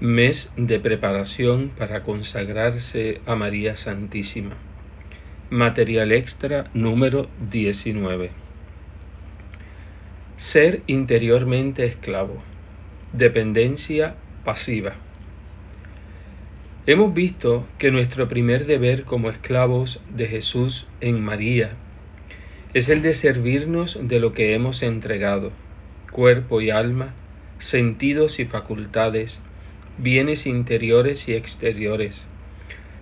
mes de preparación para consagrarse a María Santísima. Material extra número 19. Ser interiormente esclavo. Dependencia pasiva. Hemos visto que nuestro primer deber como esclavos de Jesús en María es el de servirnos de lo que hemos entregado, cuerpo y alma, sentidos y facultades, bienes interiores y exteriores,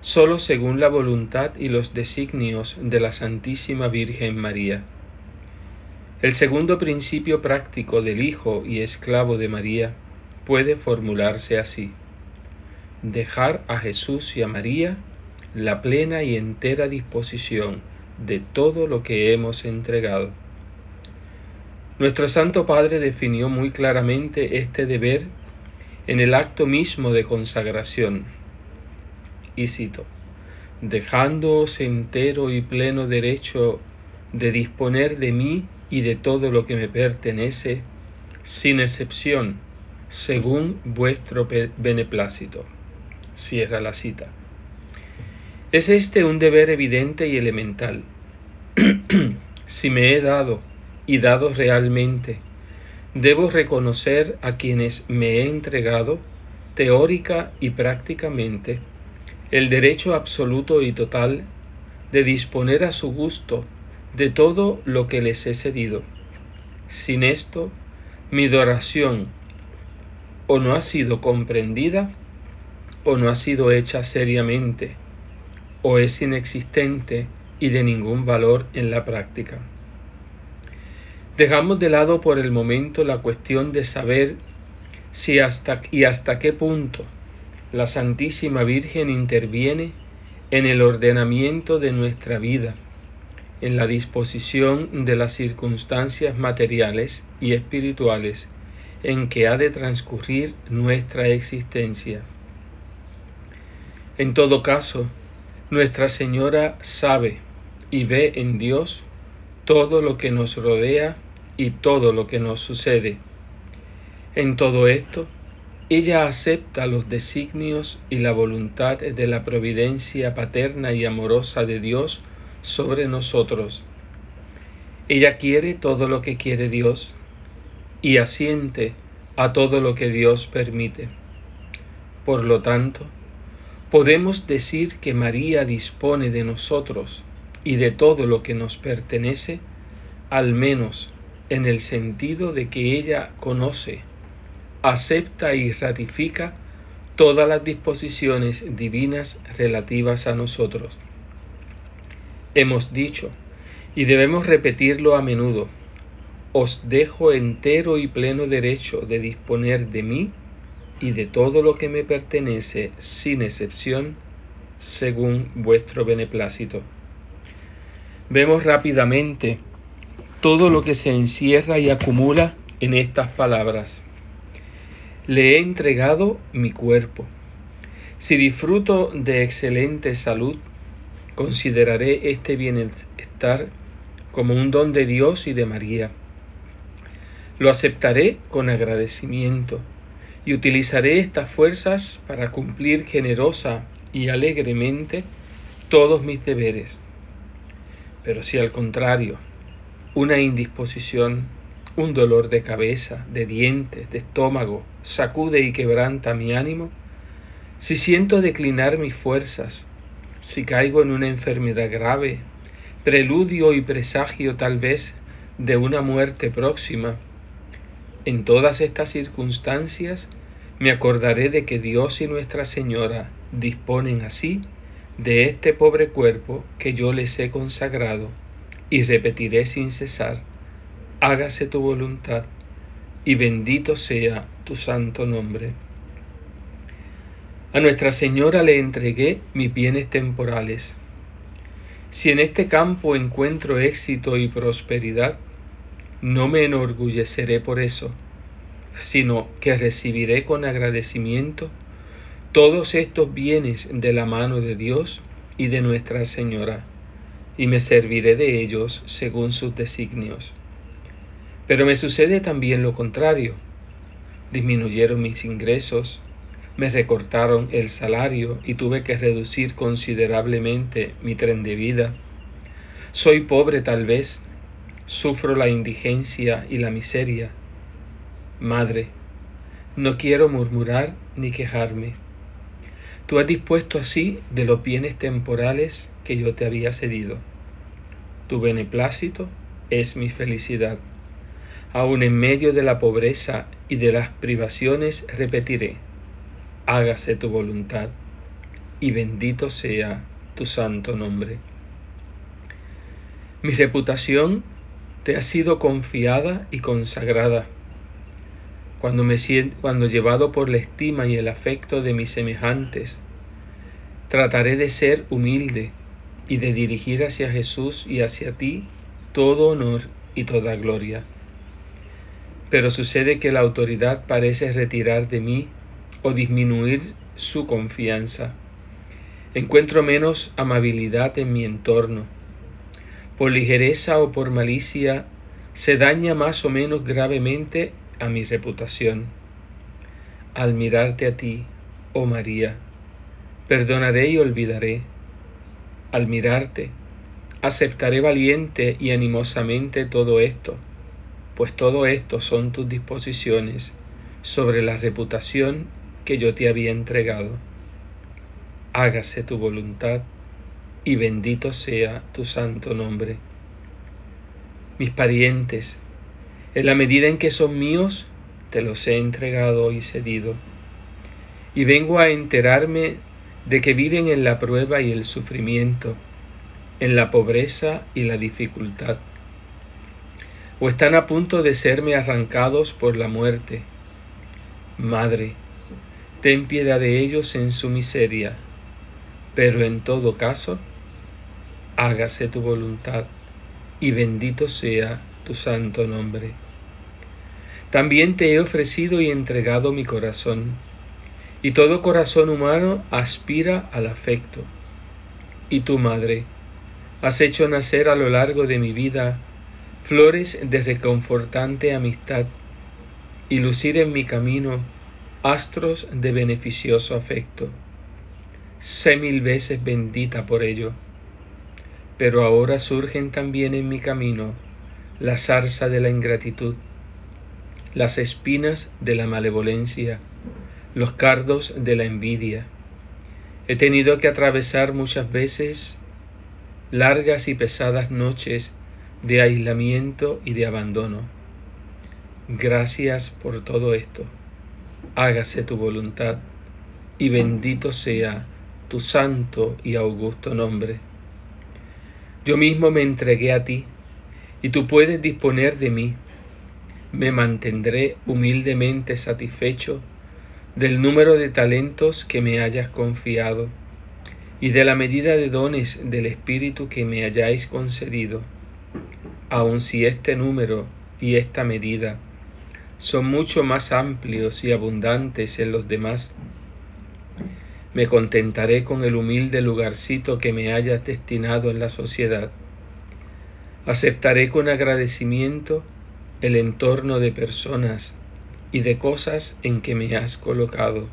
solo según la voluntad y los designios de la Santísima Virgen María. El segundo principio práctico del Hijo y esclavo de María puede formularse así. Dejar a Jesús y a María la plena y entera disposición de todo lo que hemos entregado. Nuestro Santo Padre definió muy claramente este deber en el acto mismo de consagración. Y cito, dejándoos entero y pleno derecho de disponer de mí y de todo lo que me pertenece, sin excepción, según vuestro beneplácito. Cierra la cita. Es este un deber evidente y elemental. si me he dado y dado realmente debo reconocer a quienes me he entregado, teórica y prácticamente, el derecho absoluto y total de disponer a su gusto de todo lo que les he cedido. Sin esto, mi adoración o no ha sido comprendida o no ha sido hecha seriamente, o es inexistente y de ningún valor en la práctica. Dejamos de lado por el momento la cuestión de saber si hasta y hasta qué punto la Santísima Virgen interviene en el ordenamiento de nuestra vida, en la disposición de las circunstancias materiales y espirituales en que ha de transcurrir nuestra existencia. En todo caso, Nuestra Señora sabe y ve en Dios todo lo que nos rodea y todo lo que nos sucede. En todo esto, ella acepta los designios y la voluntad de la providencia paterna y amorosa de Dios sobre nosotros. Ella quiere todo lo que quiere Dios y asiente a todo lo que Dios permite. Por lo tanto, podemos decir que María dispone de nosotros y de todo lo que nos pertenece, al menos en el sentido de que ella conoce, acepta y ratifica todas las disposiciones divinas relativas a nosotros. Hemos dicho, y debemos repetirlo a menudo, os dejo entero y pleno derecho de disponer de mí y de todo lo que me pertenece sin excepción, según vuestro beneplácito. Vemos rápidamente todo lo que se encierra y acumula en estas palabras. Le he entregado mi cuerpo. Si disfruto de excelente salud, consideraré este bienestar como un don de Dios y de María. Lo aceptaré con agradecimiento y utilizaré estas fuerzas para cumplir generosa y alegremente todos mis deberes. Pero si al contrario una indisposición, un dolor de cabeza, de dientes, de estómago, sacude y quebranta mi ánimo, si siento declinar mis fuerzas, si caigo en una enfermedad grave, preludio y presagio tal vez de una muerte próxima, en todas estas circunstancias me acordaré de que Dios y Nuestra Señora disponen así de este pobre cuerpo que yo les he consagrado y repetiré sin cesar, hágase tu voluntad y bendito sea tu santo nombre. A Nuestra Señora le entregué mis bienes temporales. Si en este campo encuentro éxito y prosperidad, no me enorgulleceré por eso, sino que recibiré con agradecimiento todos estos bienes de la mano de Dios y de Nuestra Señora y me serviré de ellos según sus designios. Pero me sucede también lo contrario. Disminuyeron mis ingresos, me recortaron el salario y tuve que reducir considerablemente mi tren de vida. Soy pobre tal vez, sufro la indigencia y la miseria. Madre, no quiero murmurar ni quejarme. Tú has dispuesto así de los bienes temporales que yo te había cedido. Tu beneplácito es mi felicidad. Aun en medio de la pobreza y de las privaciones repetiré, hágase tu voluntad, y bendito sea tu santo nombre. Mi reputación te ha sido confiada y consagrada. Cuando, me cuando llevado por la estima y el afecto de mis semejantes, trataré de ser humilde y de dirigir hacia Jesús y hacia ti todo honor y toda gloria. Pero sucede que la autoridad parece retirar de mí o disminuir su confianza. Encuentro menos amabilidad en mi entorno. Por ligereza o por malicia se daña más o menos gravemente a mi reputación. Al mirarte a ti, oh María, perdonaré y olvidaré. Al mirarte, aceptaré valiente y animosamente todo esto, pues todo esto son tus disposiciones sobre la reputación que yo te había entregado. Hágase tu voluntad y bendito sea tu santo nombre. Mis parientes, en la medida en que son míos, te los he entregado y cedido. Y vengo a enterarme de que viven en la prueba y el sufrimiento, en la pobreza y la dificultad, o están a punto de serme arrancados por la muerte. Madre, ten piedad de ellos en su miseria, pero en todo caso, hágase tu voluntad, y bendito sea tu santo nombre. También te he ofrecido y entregado mi corazón, y todo corazón humano aspira al afecto. Y tu madre, has hecho nacer a lo largo de mi vida flores de reconfortante amistad, y lucir en mi camino astros de beneficioso afecto. Sé mil veces bendita por ello. Pero ahora surgen también en mi camino la zarza de la ingratitud, las espinas de la malevolencia, los cardos de la envidia. He tenido que atravesar muchas veces largas y pesadas noches de aislamiento y de abandono. Gracias por todo esto hágase tu voluntad, y bendito sea tu santo y augusto nombre. Yo mismo me entregué a ti, y tú puedes disponer de mí. Me mantendré humildemente satisfecho del número de talentos que me hayas confiado y de la medida de dones del Espíritu que me hayáis concedido, aun si este número y esta medida son mucho más amplios y abundantes en los demás. Me contentaré con el humilde lugarcito que me hayas destinado en la sociedad. Aceptaré con agradecimiento el entorno de personas y de cosas en que me has colocado.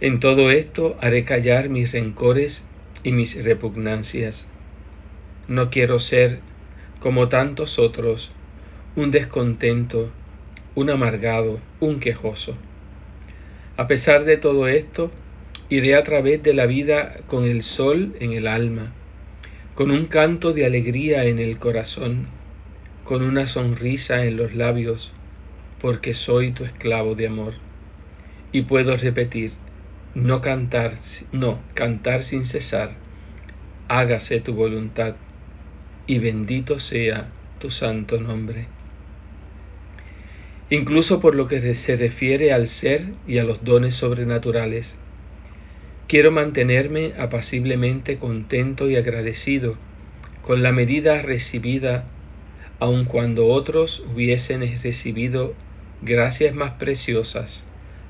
En todo esto haré callar mis rencores y mis repugnancias. No quiero ser, como tantos otros, un descontento un amargado, un quejoso. A pesar de todo esto, iré a través de la vida con el sol en el alma, con un canto de alegría en el corazón, con una sonrisa en los labios, porque soy tu esclavo de amor. Y puedo repetir, no cantar, no, cantar sin cesar, hágase tu voluntad, y bendito sea tu santo nombre incluso por lo que se refiere al ser y a los dones sobrenaturales. Quiero mantenerme apaciblemente contento y agradecido con la medida recibida, aun cuando otros hubiesen recibido gracias más preciosas,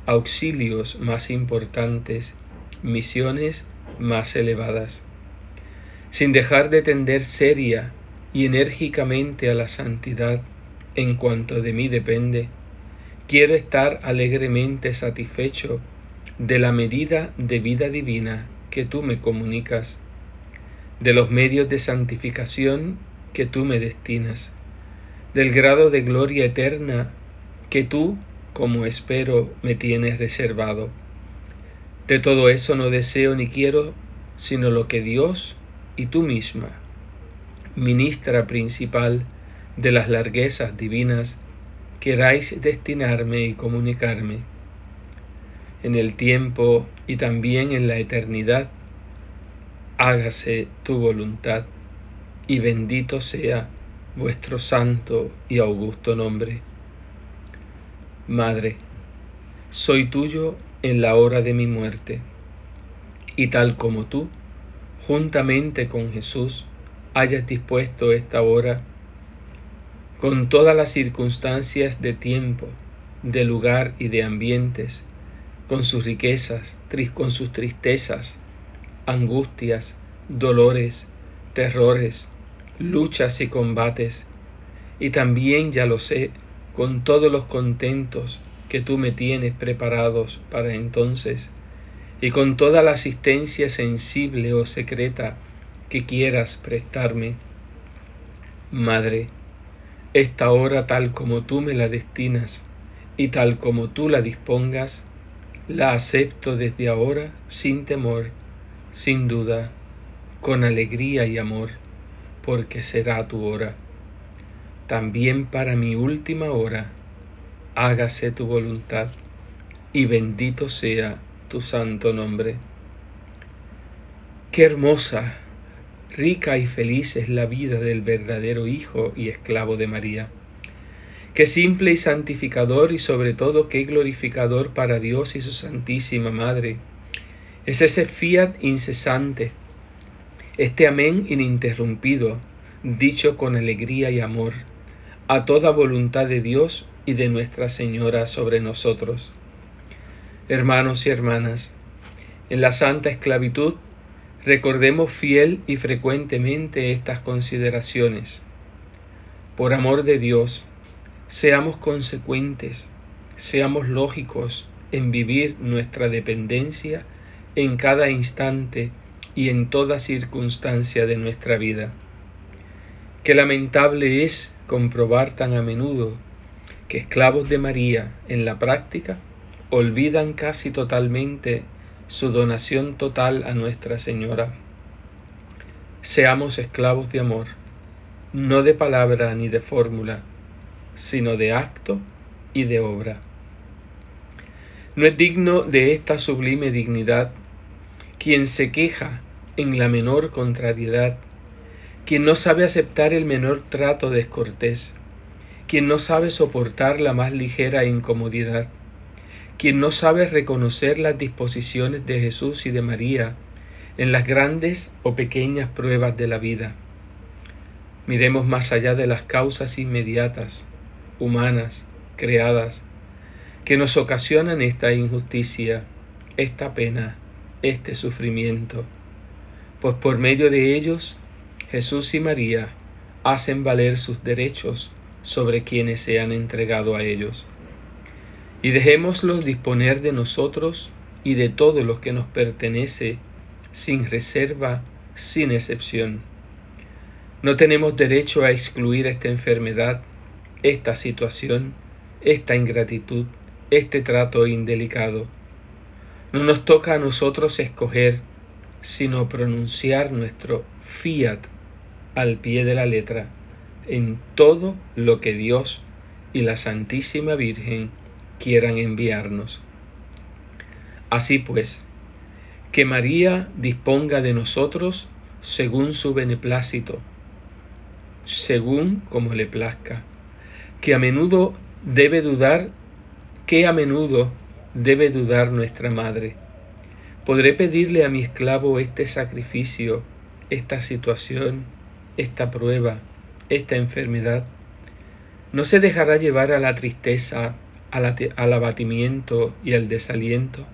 auxilios más importantes, misiones más elevadas, sin dejar de tender seria y enérgicamente a la santidad en cuanto de mí depende, quiero estar alegremente satisfecho de la medida de vida divina que tú me comunicas, de los medios de santificación que tú me destinas, del grado de gloria eterna que tú, como espero, me tienes reservado. De todo eso no deseo ni quiero sino lo que Dios y tú misma, ministra principal de las larguezas divinas, queráis destinarme y comunicarme. En el tiempo y también en la eternidad, hágase tu voluntad, y bendito sea vuestro santo y augusto nombre. Madre, soy tuyo en la hora de mi muerte, y tal como tú, juntamente con Jesús, hayas dispuesto esta hora, con todas las circunstancias de tiempo, de lugar y de ambientes, con sus riquezas, con sus tristezas, angustias, dolores, terrores, luchas y combates, y también, ya lo sé, con todos los contentos que tú me tienes preparados para entonces, y con toda la asistencia sensible o secreta que quieras prestarme. Madre, esta hora tal como tú me la destinas y tal como tú la dispongas, la acepto desde ahora sin temor, sin duda, con alegría y amor, porque será tu hora. También para mi última hora, hágase tu voluntad, y bendito sea tu santo nombre. Qué hermosa, rica y feliz es la vida del verdadero Hijo y esclavo de María. Qué simple y santificador y sobre todo qué glorificador para Dios y su Santísima Madre. Es ese fiat incesante, este amén ininterrumpido, dicho con alegría y amor, a toda voluntad de Dios y de Nuestra Señora sobre nosotros. Hermanos y hermanas, en la santa esclavitud recordemos fiel y frecuentemente estas consideraciones. Por amor de Dios, Seamos consecuentes, seamos lógicos en vivir nuestra dependencia en cada instante y en toda circunstancia de nuestra vida. Qué lamentable es comprobar tan a menudo que esclavos de María en la práctica olvidan casi totalmente su donación total a Nuestra Señora. Seamos esclavos de amor, no de palabra ni de fórmula, sino de acto y de obra. No es digno de esta sublime dignidad quien se queja en la menor contrariedad, quien no sabe aceptar el menor trato descortés, quien no sabe soportar la más ligera incomodidad, quien no sabe reconocer las disposiciones de Jesús y de María en las grandes o pequeñas pruebas de la vida. Miremos más allá de las causas inmediatas, humanas, creadas, que nos ocasionan esta injusticia, esta pena, este sufrimiento, pues por medio de ellos Jesús y María hacen valer sus derechos sobre quienes se han entregado a ellos. Y dejémoslos disponer de nosotros y de todo lo que nos pertenece, sin reserva, sin excepción. No tenemos derecho a excluir esta enfermedad esta situación, esta ingratitud, este trato indelicado. No nos toca a nosotros escoger, sino pronunciar nuestro fiat al pie de la letra en todo lo que Dios y la Santísima Virgen quieran enviarnos. Así pues, que María disponga de nosotros según su beneplácito, según como le plazca que a menudo debe dudar, que a menudo debe dudar nuestra madre. ¿Podré pedirle a mi esclavo este sacrificio, esta situación, esta prueba, esta enfermedad? ¿No se dejará llevar a la tristeza, al abatimiento y al desaliento?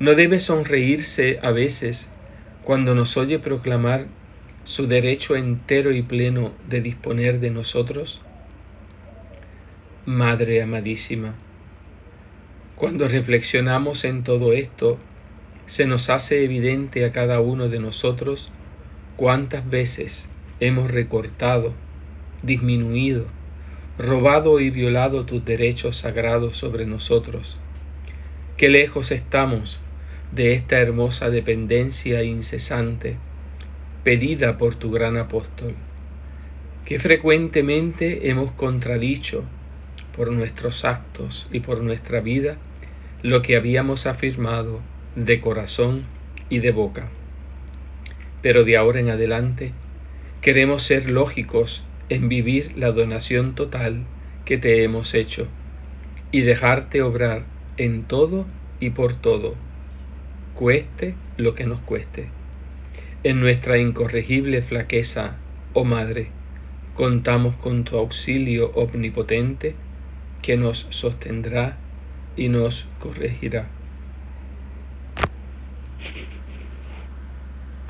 ¿No debe sonreírse a veces cuando nos oye proclamar su derecho entero y pleno de disponer de nosotros? Madre amadísima, Cuando reflexionamos en todo esto, se nos hace evidente a cada uno de nosotros cuántas veces hemos recortado, disminuido, robado y violado tus derechos sagrados sobre nosotros. Qué lejos estamos de esta hermosa dependencia incesante pedida por tu gran apóstol, que frecuentemente hemos contradicho por nuestros actos y por nuestra vida lo que habíamos afirmado de corazón y de boca. Pero de ahora en adelante queremos ser lógicos en vivir la donación total que te hemos hecho y dejarte obrar en todo y por todo, cueste lo que nos cueste. En nuestra incorregible flaqueza, oh Madre, contamos con tu auxilio omnipotente que nos sostendrá y nos corregirá.